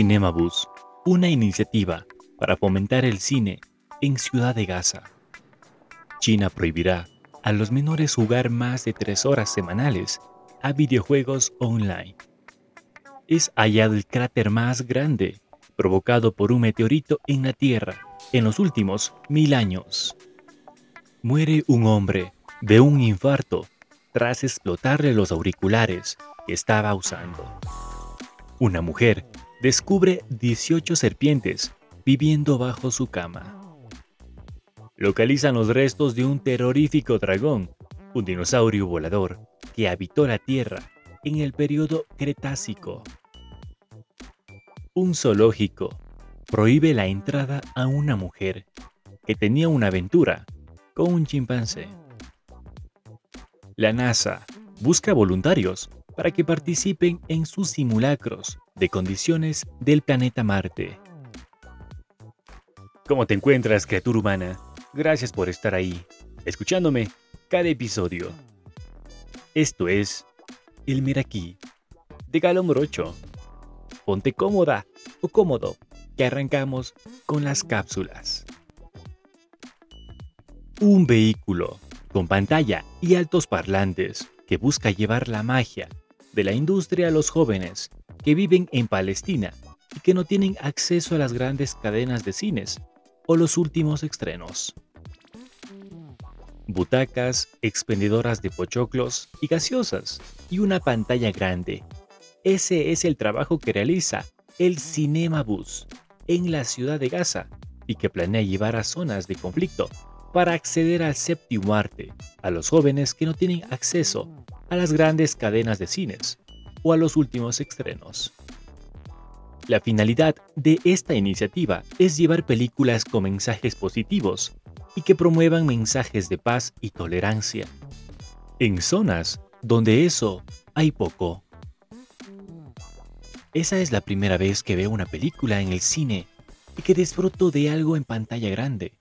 Cinema Bus, una iniciativa para fomentar el cine en Ciudad de Gaza. China prohibirá a los menores jugar más de tres horas semanales a videojuegos online. Es hallado el cráter más grande provocado por un meteorito en la Tierra en los últimos mil años. Muere un hombre de un infarto tras explotarle los auriculares que estaba usando. Una mujer descubre 18 serpientes viviendo bajo su cama. Localizan los restos de un terrorífico dragón, un dinosaurio volador que habitó la Tierra en el periodo Cretácico. Un zoológico prohíbe la entrada a una mujer que tenía una aventura con un chimpancé. La NASA busca voluntarios para que participen en sus simulacros de condiciones del planeta Marte. ¿Cómo te encuentras, criatura humana? Gracias por estar ahí, escuchándome cada episodio. Esto es El Miraquí de Galo Morocho. Ponte cómoda o cómodo, que arrancamos con las cápsulas. Un vehículo con pantalla y altos parlantes que busca llevar la magia de la industria a los jóvenes que viven en Palestina y que no tienen acceso a las grandes cadenas de cines o los últimos estrenos. Butacas, expendedoras de pochoclos y gaseosas y una pantalla grande. Ese es el trabajo que realiza el Cinema Bus en la ciudad de Gaza y que planea llevar a zonas de conflicto para acceder al séptimo arte a los jóvenes que no tienen acceso a las grandes cadenas de cines o a los últimos estrenos. La finalidad de esta iniciativa es llevar películas con mensajes positivos y que promuevan mensajes de paz y tolerancia, en zonas donde eso hay poco. Esa es la primera vez que veo una película en el cine y que disfruto de algo en pantalla grande,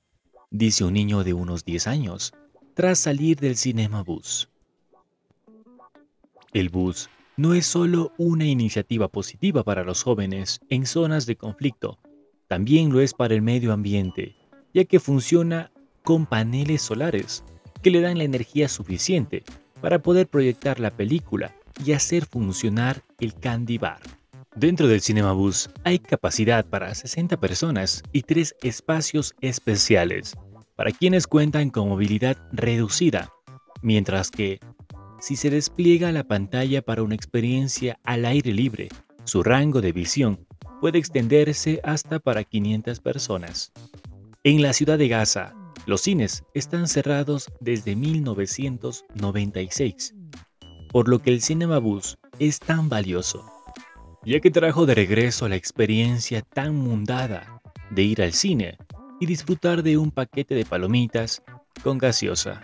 dice un niño de unos 10 años, tras salir del cinema bus. El bus no es solo una iniciativa positiva para los jóvenes en zonas de conflicto, también lo es para el medio ambiente, ya que funciona con paneles solares que le dan la energía suficiente para poder proyectar la película y hacer funcionar el candy bar. Dentro del Cinema Bus hay capacidad para 60 personas y tres espacios especiales para quienes cuentan con movilidad reducida, mientras que si se despliega la pantalla para una experiencia al aire libre, su rango de visión puede extenderse hasta para 500 personas. En la ciudad de Gaza, los cines están cerrados desde 1996, por lo que el Cinema Bus es tan valioso, ya que trajo de regreso la experiencia tan mundada de ir al cine y disfrutar de un paquete de palomitas con gaseosa.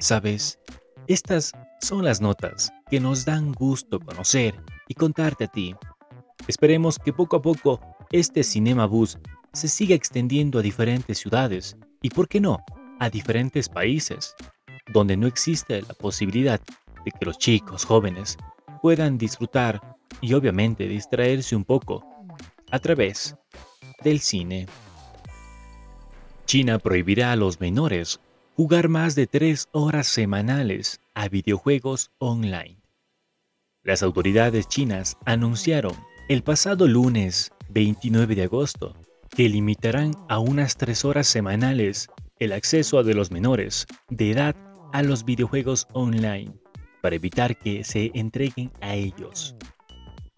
Sabes, estas son las notas que nos dan gusto conocer y contarte a ti. Esperemos que poco a poco este Cinema Bus se siga extendiendo a diferentes ciudades y, por qué no, a diferentes países, donde no existe la posibilidad de que los chicos jóvenes puedan disfrutar y obviamente distraerse un poco a través del cine. China prohibirá a los menores jugar más de tres horas semanales a videojuegos online. Las autoridades chinas anunciaron el pasado lunes 29 de agosto que limitarán a unas tres horas semanales el acceso de los menores de edad a los videojuegos online para evitar que se entreguen a ellos.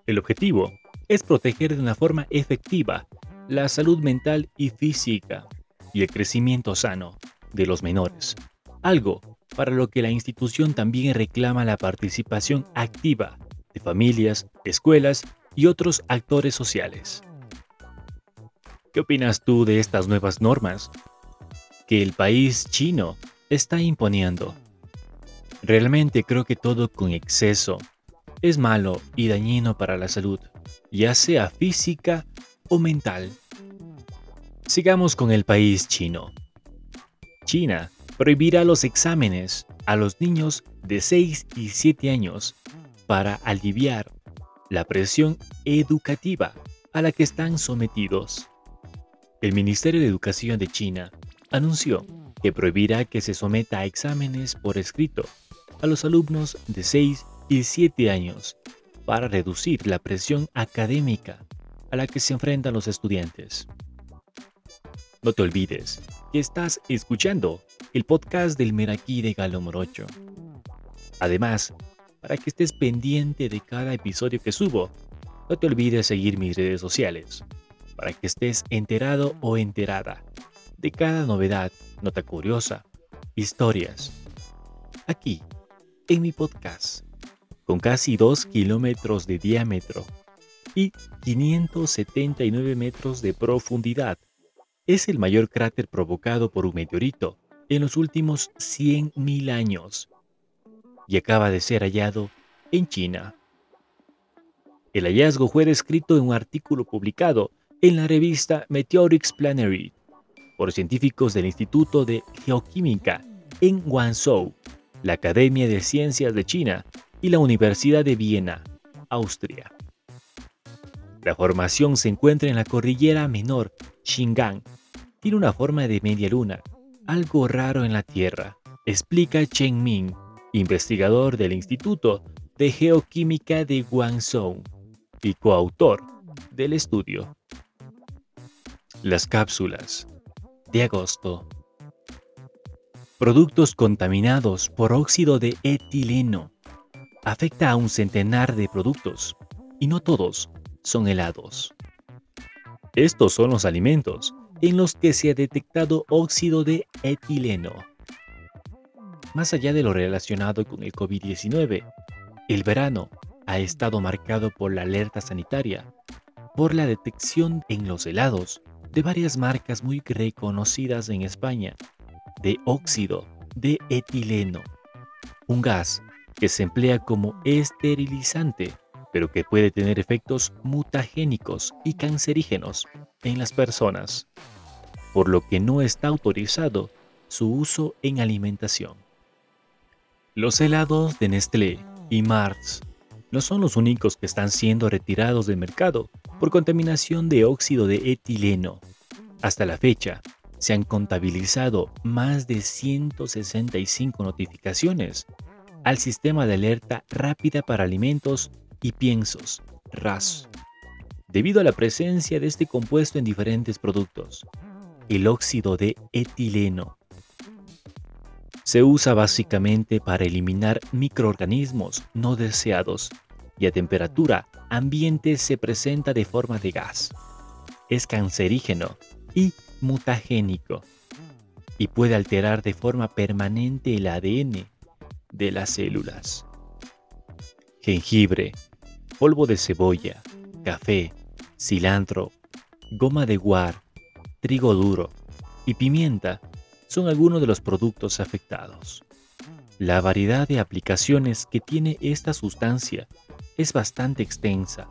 El objetivo es proteger de una forma efectiva la salud mental y física y el crecimiento sano de los menores, algo para lo que la institución también reclama la participación activa de familias, escuelas y otros actores sociales. ¿Qué opinas tú de estas nuevas normas que el país chino está imponiendo? Realmente creo que todo con exceso es malo y dañino para la salud, ya sea física o mental. Sigamos con el país chino. China prohibirá los exámenes a los niños de 6 y 7 años para aliviar la presión educativa a la que están sometidos. El Ministerio de Educación de China anunció que prohibirá que se someta a exámenes por escrito a los alumnos de 6 y 7 años para reducir la presión académica a la que se enfrentan los estudiantes. No te olvides que estás escuchando el podcast del Meraquí de Galo Morocho. Además, para que estés pendiente de cada episodio que subo, no te olvides seguir mis redes sociales, para que estés enterado o enterada de cada novedad, nota curiosa, historias. Aquí, en mi podcast, con casi 2 kilómetros de diámetro y 579 metros de profundidad. Es el mayor cráter provocado por un meteorito en los últimos 100.000 años y acaba de ser hallado en China. El hallazgo fue descrito en un artículo publicado en la revista Meteorix Planary por científicos del Instituto de Geoquímica en Guangzhou, la Academia de Ciencias de China y la Universidad de Viena, Austria. La formación se encuentra en la cordillera menor Xingang. Tiene una forma de media luna, algo raro en la Tierra, explica Chen Ming, investigador del Instituto de Geoquímica de Guangzhou y coautor del estudio. Las cápsulas de agosto. Productos contaminados por óxido de etileno. Afecta a un centenar de productos, y no todos son helados. Estos son los alimentos en los que se ha detectado óxido de etileno. Más allá de lo relacionado con el COVID-19, el verano ha estado marcado por la alerta sanitaria, por la detección en los helados de varias marcas muy reconocidas en España de óxido de etileno, un gas que se emplea como esterilizante pero que puede tener efectos mutagénicos y cancerígenos en las personas, por lo que no está autorizado su uso en alimentación. Los helados de Nestlé y Mars no son los únicos que están siendo retirados del mercado por contaminación de óxido de etileno. Hasta la fecha, se han contabilizado más de 165 notificaciones al sistema de alerta rápida para alimentos y piensos, RAS, debido a la presencia de este compuesto en diferentes productos. El óxido de etileno se usa básicamente para eliminar microorganismos no deseados y a temperatura ambiente se presenta de forma de gas. Es cancerígeno y mutagénico y puede alterar de forma permanente el ADN de las células. Jengibre, polvo de cebolla, café, cilantro, goma de guar, trigo duro y pimienta son algunos de los productos afectados. La variedad de aplicaciones que tiene esta sustancia es bastante extensa.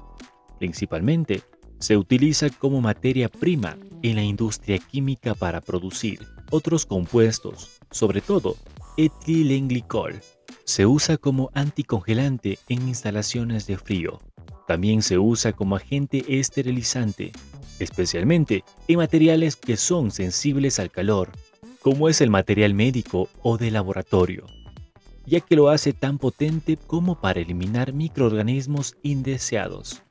Principalmente, se utiliza como materia prima en la industria química para producir otros compuestos, sobre todo etilenglicol, se usa como anticongelante en instalaciones de frío. También se usa como agente esterilizante, especialmente en materiales que son sensibles al calor, como es el material médico o de laboratorio, ya que lo hace tan potente como para eliminar microorganismos indeseados.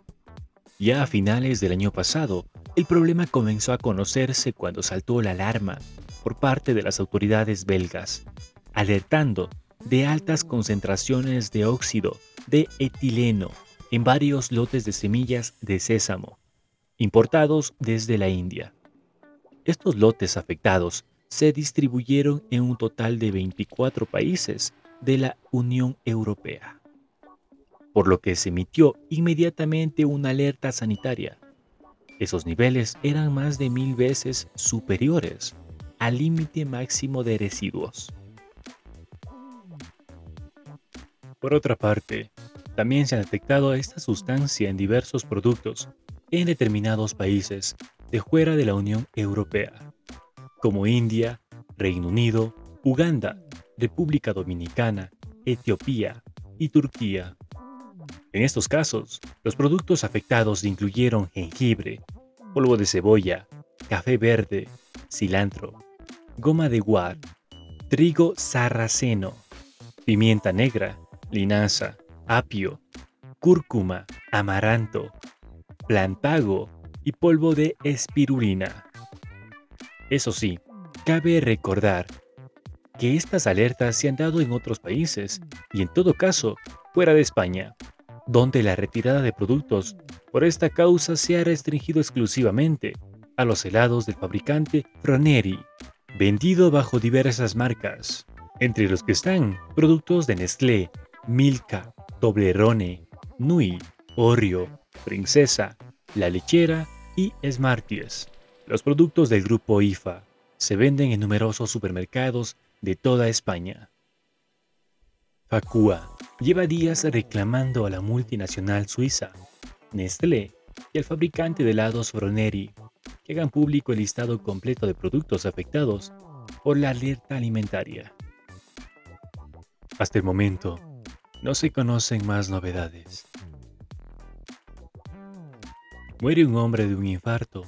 Ya a finales del año pasado, el problema comenzó a conocerse cuando saltó la alarma por parte de las autoridades belgas, alertando de altas concentraciones de óxido de etileno en varios lotes de semillas de sésamo, importados desde la India. Estos lotes afectados se distribuyeron en un total de 24 países de la Unión Europea, por lo que se emitió inmediatamente una alerta sanitaria. Esos niveles eran más de mil veces superiores al límite máximo de residuos. Por otra parte, también se ha detectado esta sustancia en diversos productos en determinados países de fuera de la Unión Europea, como India, Reino Unido, Uganda, República Dominicana, Etiopía y Turquía. En estos casos, los productos afectados incluyeron jengibre, polvo de cebolla, café verde, cilantro, goma de guar, trigo sarraceno, pimienta negra, linaza, apio, cúrcuma, amaranto, plantago y polvo de espirulina. Eso sí, cabe recordar que estas alertas se han dado en otros países y en todo caso fuera de España, donde la retirada de productos por esta causa se ha restringido exclusivamente a los helados del fabricante Froneri, vendido bajo diversas marcas, entre los que están productos de Nestlé, Milka, Toblerone, Nui, Oreo, Princesa, La Lechera y Smarties. Los productos del grupo IFA se venden en numerosos supermercados de toda España. Facua lleva días reclamando a la multinacional suiza Nestlé y al fabricante de helados Froneri que hagan público el listado completo de productos afectados por la alerta alimentaria. Hasta el momento, no se conocen más novedades. Muere un hombre de un infarto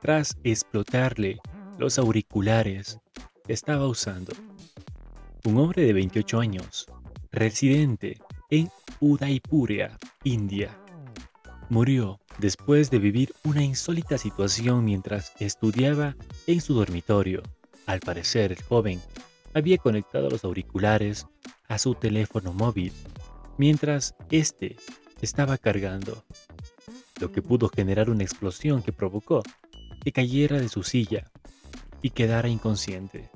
tras explotarle los auriculares que estaba usando. Un hombre de 28 años, residente en Udaipuria, India, murió después de vivir una insólita situación mientras estudiaba en su dormitorio. Al parecer, el joven había conectado los auriculares a su teléfono móvil mientras éste estaba cargando, lo que pudo generar una explosión que provocó que cayera de su silla y quedara inconsciente.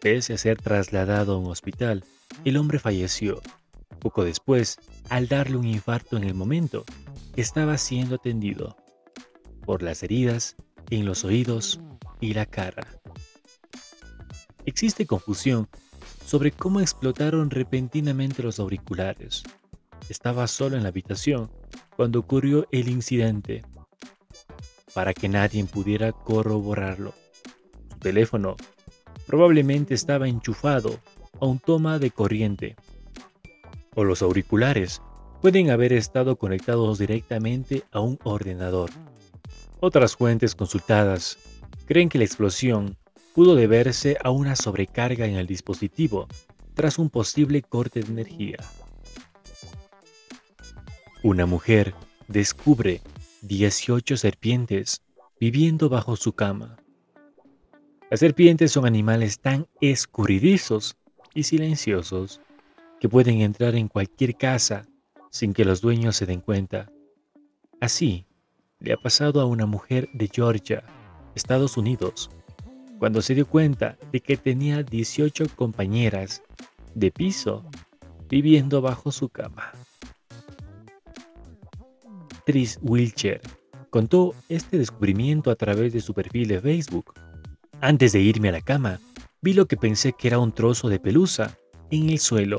Pese a ser trasladado a un hospital, el hombre falleció poco después al darle un infarto en el momento que estaba siendo atendido por las heridas en los oídos y la cara. Existe confusión sobre cómo explotaron repentinamente los auriculares. Estaba solo en la habitación cuando ocurrió el incidente, para que nadie pudiera corroborarlo. Su teléfono probablemente estaba enchufado a un toma de corriente, o los auriculares pueden haber estado conectados directamente a un ordenador. Otras fuentes consultadas creen que la explosión pudo deberse a una sobrecarga en el dispositivo tras un posible corte de energía. Una mujer descubre 18 serpientes viviendo bajo su cama. Las serpientes son animales tan escurridizos y silenciosos que pueden entrar en cualquier casa sin que los dueños se den cuenta. Así le ha pasado a una mujer de Georgia, Estados Unidos, cuando se dio cuenta de que tenía 18 compañeras de piso viviendo bajo su cama. Tris Wilcher contó este descubrimiento a través de su perfil de Facebook. Antes de irme a la cama, vi lo que pensé que era un trozo de pelusa en el suelo.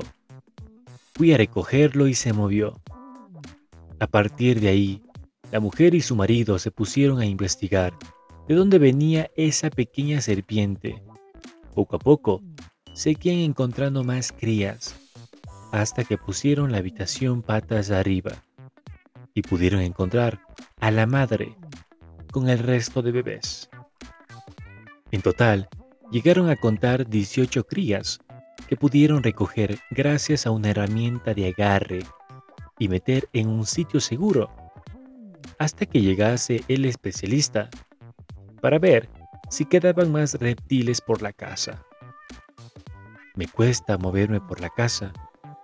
Fui a recogerlo y se movió. A partir de ahí, la mujer y su marido se pusieron a investigar de dónde venía esa pequeña serpiente. Poco a poco, seguían encontrando más crías, hasta que pusieron la habitación patas arriba y pudieron encontrar a la madre con el resto de bebés. En total, llegaron a contar 18 crías que pudieron recoger gracias a una herramienta de agarre y meter en un sitio seguro hasta que llegase el especialista para ver si quedaban más reptiles por la casa. Me cuesta moverme por la casa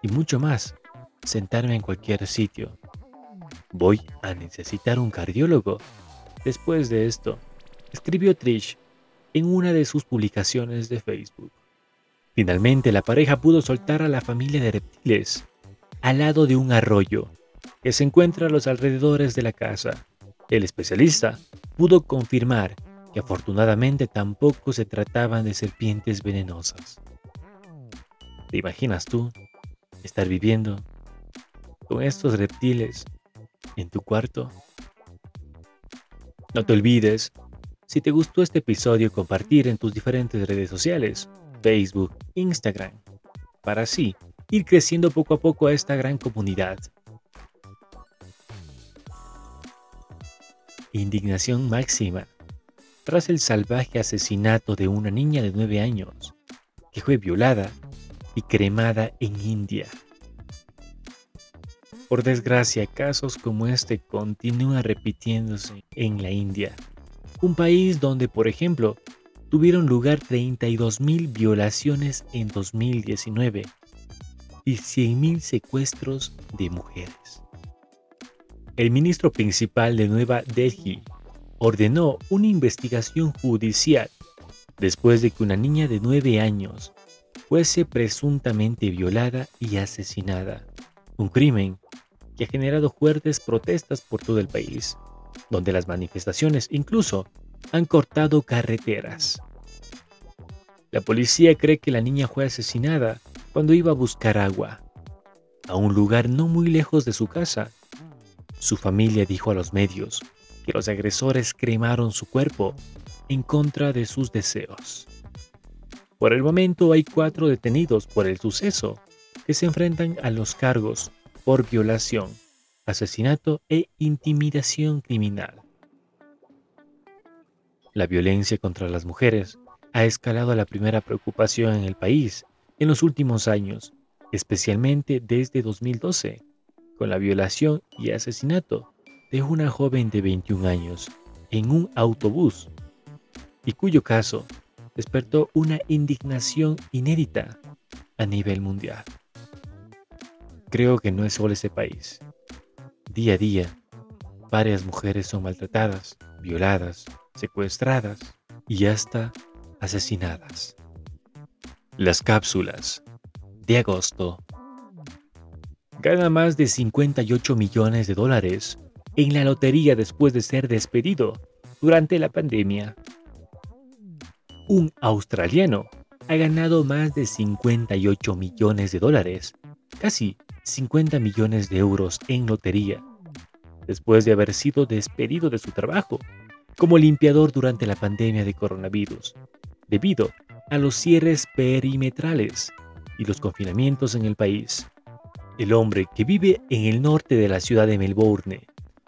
y mucho más sentarme en cualquier sitio. Voy a necesitar un cardiólogo. Después de esto, escribió Trish en una de sus publicaciones de Facebook. Finalmente la pareja pudo soltar a la familia de reptiles al lado de un arroyo que se encuentra a los alrededores de la casa. El especialista pudo confirmar que afortunadamente tampoco se trataban de serpientes venenosas. ¿Te imaginas tú estar viviendo con estos reptiles en tu cuarto. No te olvides, si te gustó este episodio, compartir en tus diferentes redes sociales, Facebook, Instagram, para así ir creciendo poco a poco a esta gran comunidad. Indignación máxima. Tras el salvaje asesinato de una niña de 9 años, que fue violada y cremada en India. Por desgracia, casos como este continúan repitiéndose en la India un país donde, por ejemplo, tuvieron lugar 32.000 violaciones en 2019 y 100.000 secuestros de mujeres. El ministro principal de Nueva Delhi ordenó una investigación judicial después de que una niña de 9 años fuese presuntamente violada y asesinada. Un crimen que ha generado fuertes protestas por todo el país, donde las manifestaciones incluso han cortado carreteras. La policía cree que la niña fue asesinada cuando iba a buscar agua, a un lugar no muy lejos de su casa. Su familia dijo a los medios que los agresores cremaron su cuerpo en contra de sus deseos. Por el momento hay cuatro detenidos por el suceso que se enfrentan a los cargos por violación, asesinato e intimidación criminal. La violencia contra las mujeres ha escalado a la primera preocupación en el país en los últimos años, especialmente desde 2012, con la violación y asesinato de una joven de 21 años en un autobús, y cuyo caso despertó una indignación inédita a nivel mundial. Creo que no es solo ese país. Día a día, varias mujeres son maltratadas, violadas, secuestradas y hasta asesinadas. Las cápsulas de agosto. Gana más de 58 millones de dólares en la lotería después de ser despedido durante la pandemia. Un australiano ha ganado más de 58 millones de dólares, casi 50 millones de euros en lotería, después de haber sido despedido de su trabajo como limpiador durante la pandemia de coronavirus, debido a los cierres perimetrales y los confinamientos en el país. El hombre que vive en el norte de la ciudad de Melbourne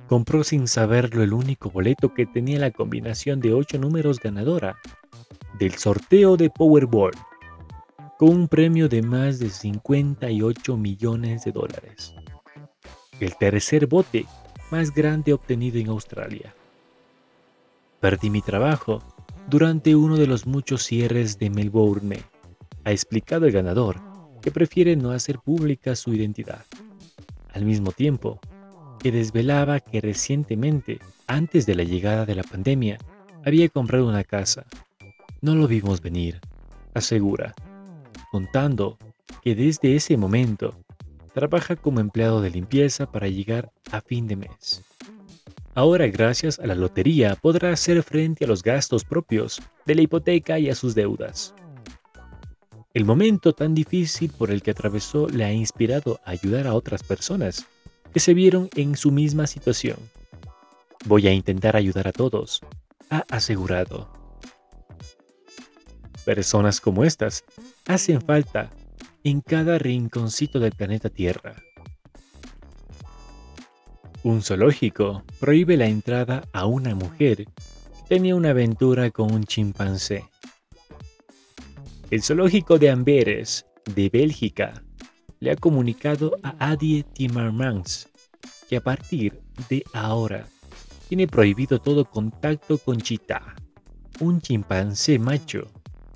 compró sin saberlo el único boleto que tenía la combinación de ocho números ganadora del sorteo de Powerball, con un premio de más de 58 millones de dólares. El tercer bote más grande obtenido en Australia. Perdí mi trabajo durante uno de los muchos cierres de Melbourne, ha explicado el ganador, que prefiere no hacer pública su identidad. Al mismo tiempo, que desvelaba que recientemente, antes de la llegada de la pandemia, había comprado una casa. No lo vimos venir, asegura, contando que desde ese momento trabaja como empleado de limpieza para llegar a fin de mes. Ahora, gracias a la lotería, podrá hacer frente a los gastos propios de la hipoteca y a sus deudas. El momento tan difícil por el que atravesó le ha inspirado a ayudar a otras personas que se vieron en su misma situación. Voy a intentar ayudar a todos, ha asegurado. Personas como estas hacen falta en cada rinconcito del planeta Tierra. Un zoológico prohíbe la entrada a una mujer que tenía una aventura con un chimpancé. El zoológico de Amberes, de Bélgica, le ha comunicado a Adie Timmermans que a partir de ahora tiene prohibido todo contacto con Chita, un chimpancé macho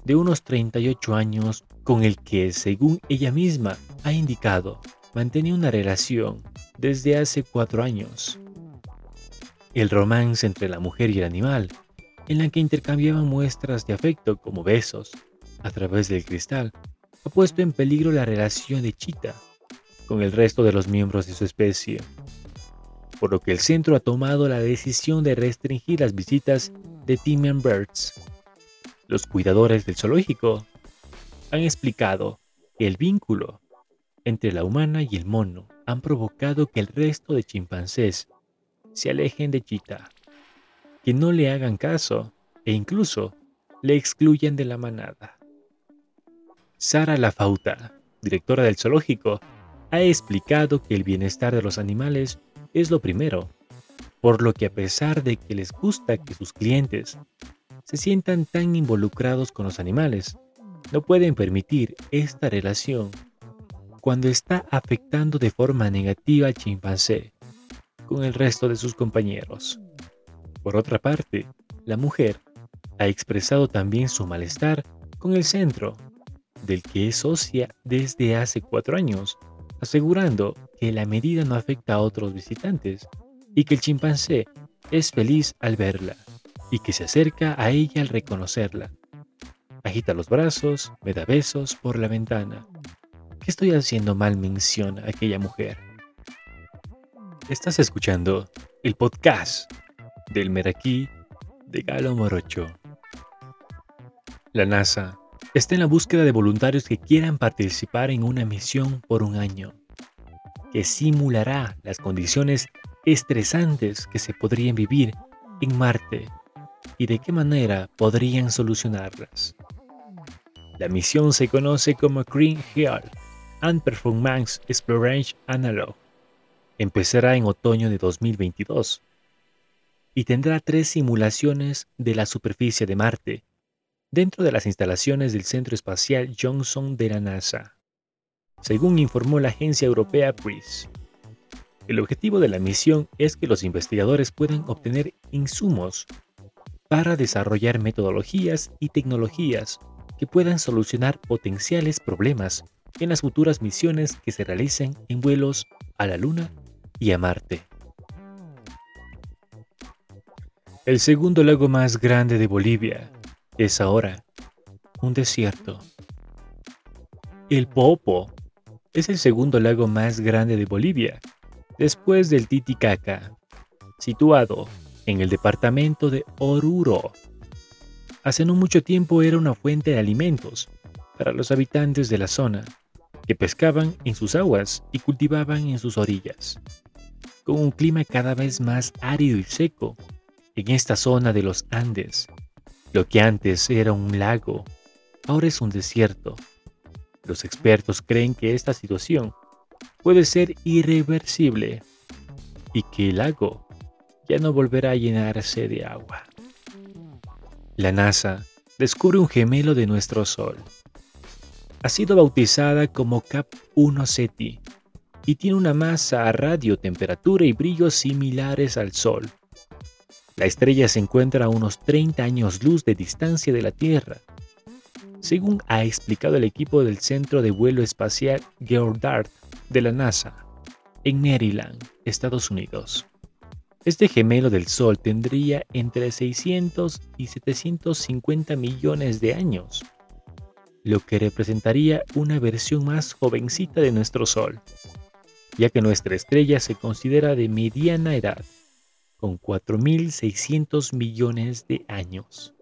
de unos 38 años con el que, según ella misma ha indicado, mantenía una relación desde hace cuatro años. El romance entre la mujer y el animal, en la que intercambiaban muestras de afecto como besos a través del cristal, ha puesto en peligro la relación de Chita con el resto de los miembros de su especie, por lo que el centro ha tomado la decisión de restringir las visitas de Timian Birds. Los cuidadores del zoológico han explicado que el vínculo entre la humana y el mono han provocado que el resto de chimpancés se alejen de Chita, que no le hagan caso e incluso le excluyan de la manada. Sara Lafauta, directora del zoológico, ha explicado que el bienestar de los animales es lo primero por lo que a pesar de que les gusta que sus clientes se sientan tan involucrados con los animales, no pueden permitir esta relación cuando está afectando de forma negativa al chimpancé con el resto de sus compañeros. Por otra parte, la mujer ha expresado también su malestar con el centro, del que es socia desde hace cuatro años, asegurando que la medida no afecta a otros visitantes y que el chimpancé es feliz al verla y que se acerca a ella al reconocerla. Agita los brazos, me da besos por la ventana. ¿Qué estoy haciendo mal? menciona aquella mujer. Estás escuchando el podcast del Meraquí de Galo Morocho. La NASA está en la búsqueda de voluntarios que quieran participar en una misión por un año, que simulará las condiciones estresantes que se podrían vivir en Marte y de qué manera podrían solucionarlas. La misión se conoce como Green Hill and Performance Exploration Analog empezará en otoño de 2022 y tendrá tres simulaciones de la superficie de Marte dentro de las instalaciones del Centro Espacial Johnson de la NASA, según informó la agencia europea PRIS. El objetivo de la misión es que los investigadores puedan obtener insumos para desarrollar metodologías y tecnologías que puedan solucionar potenciales problemas en las futuras misiones que se realicen en vuelos a la Luna y a Marte. El segundo lago más grande de Bolivia es ahora un desierto. El Popo es el segundo lago más grande de Bolivia, después del Titicaca, situado en el departamento de Oruro. Hace no mucho tiempo era una fuente de alimentos para los habitantes de la zona, que pescaban en sus aguas y cultivaban en sus orillas con un clima cada vez más árido y seco en esta zona de los Andes. Lo que antes era un lago, ahora es un desierto. Los expertos creen que esta situación puede ser irreversible y que el lago ya no volverá a llenarse de agua. La NASA descubre un gemelo de nuestro Sol. Ha sido bautizada como Cap 1 Ceti y tiene una masa a radio, temperatura y brillo similares al Sol. La estrella se encuentra a unos 30 años luz de distancia de la Tierra, según ha explicado el equipo del Centro de Vuelo Espacial Goddard de la NASA, en Maryland, Estados Unidos. Este gemelo del Sol tendría entre 600 y 750 millones de años, lo que representaría una versión más jovencita de nuestro Sol ya que nuestra estrella se considera de mediana edad, con 4.600 millones de años.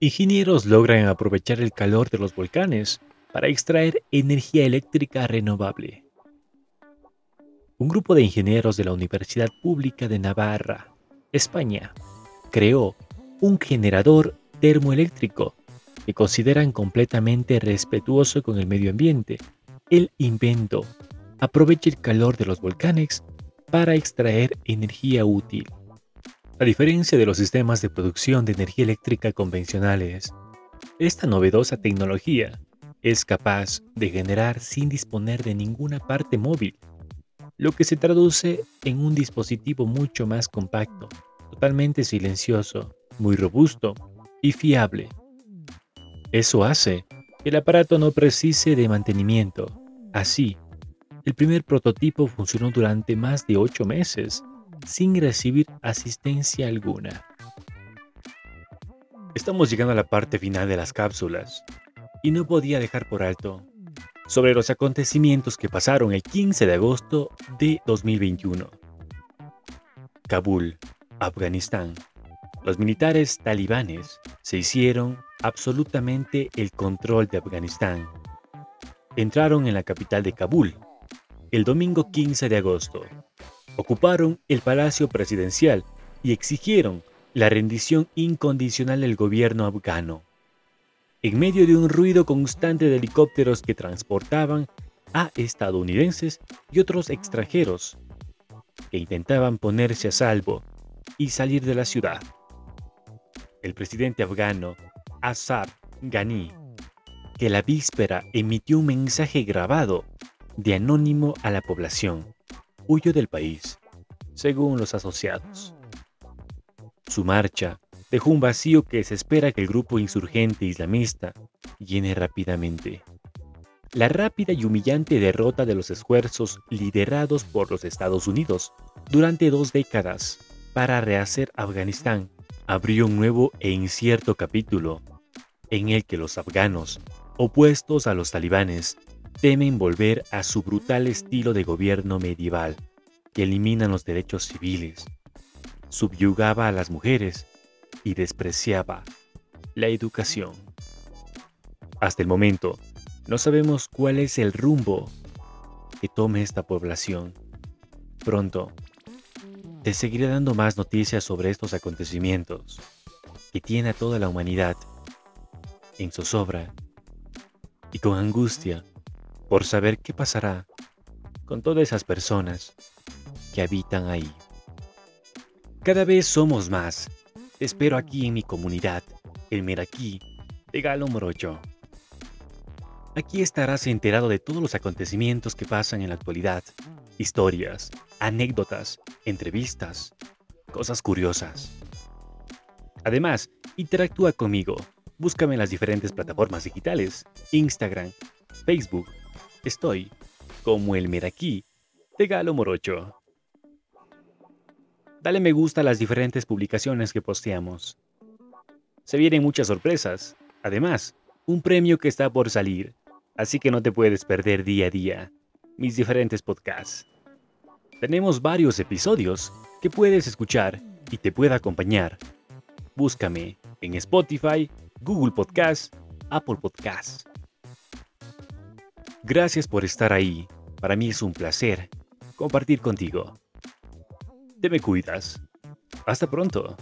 Ingenieros logran aprovechar el calor de los volcanes para extraer energía eléctrica renovable. Un grupo de ingenieros de la Universidad Pública de Navarra, España, creó un generador termoeléctrico que consideran completamente respetuoso con el medio ambiente el invento aprovecha el calor de los volcanes para extraer energía útil. A diferencia de los sistemas de producción de energía eléctrica convencionales, esta novedosa tecnología es capaz de generar sin disponer de ninguna parte móvil, lo que se traduce en un dispositivo mucho más compacto, totalmente silencioso, muy robusto y fiable. Eso hace el aparato no precise de mantenimiento. Así, el primer prototipo funcionó durante más de ocho meses sin recibir asistencia alguna. Estamos llegando a la parte final de las cápsulas y no podía dejar por alto sobre los acontecimientos que pasaron el 15 de agosto de 2021. Kabul, Afganistán. Los militares talibanes se hicieron absolutamente el control de Afganistán. Entraron en la capital de Kabul el domingo 15 de agosto. Ocuparon el palacio presidencial y exigieron la rendición incondicional del gobierno afgano. En medio de un ruido constante de helicópteros que transportaban a estadounidenses y otros extranjeros que intentaban ponerse a salvo y salir de la ciudad. El presidente afgano Asad Ghani, que la víspera emitió un mensaje grabado de anónimo a la población, huyó del país, según los asociados. Su marcha dejó un vacío que se espera que el grupo insurgente islamista llene rápidamente. La rápida y humillante derrota de los esfuerzos liderados por los Estados Unidos durante dos décadas para rehacer Afganistán abrió un nuevo e incierto capítulo en el que los afganos, opuestos a los talibanes, temen volver a su brutal estilo de gobierno medieval, que eliminan los derechos civiles, subyugaba a las mujeres y despreciaba la educación. Hasta el momento, no sabemos cuál es el rumbo que tome esta población. Pronto, te seguiré dando más noticias sobre estos acontecimientos que tiene a toda la humanidad en zozobra y con angustia por saber qué pasará con todas esas personas que habitan ahí. Cada vez somos más. Te espero aquí en mi comunidad, el Meraquí de Galo Morocho. Aquí estarás enterado de todos los acontecimientos que pasan en la actualidad, historias, anécdotas, entrevistas, cosas curiosas. Además, interactúa conmigo. Búscame en las diferentes plataformas digitales, Instagram, Facebook. Estoy como el Meraquí de Galo Morocho. Dale me gusta a las diferentes publicaciones que posteamos. Se vienen muchas sorpresas. Además, un premio que está por salir así que no te puedes perder día a día mis diferentes podcasts. Tenemos varios episodios que puedes escuchar y te pueda acompañar. Búscame en Spotify, Google Podcast, Apple Podcast. Gracias por estar ahí. Para mí es un placer compartir contigo. Te me cuidas. Hasta pronto.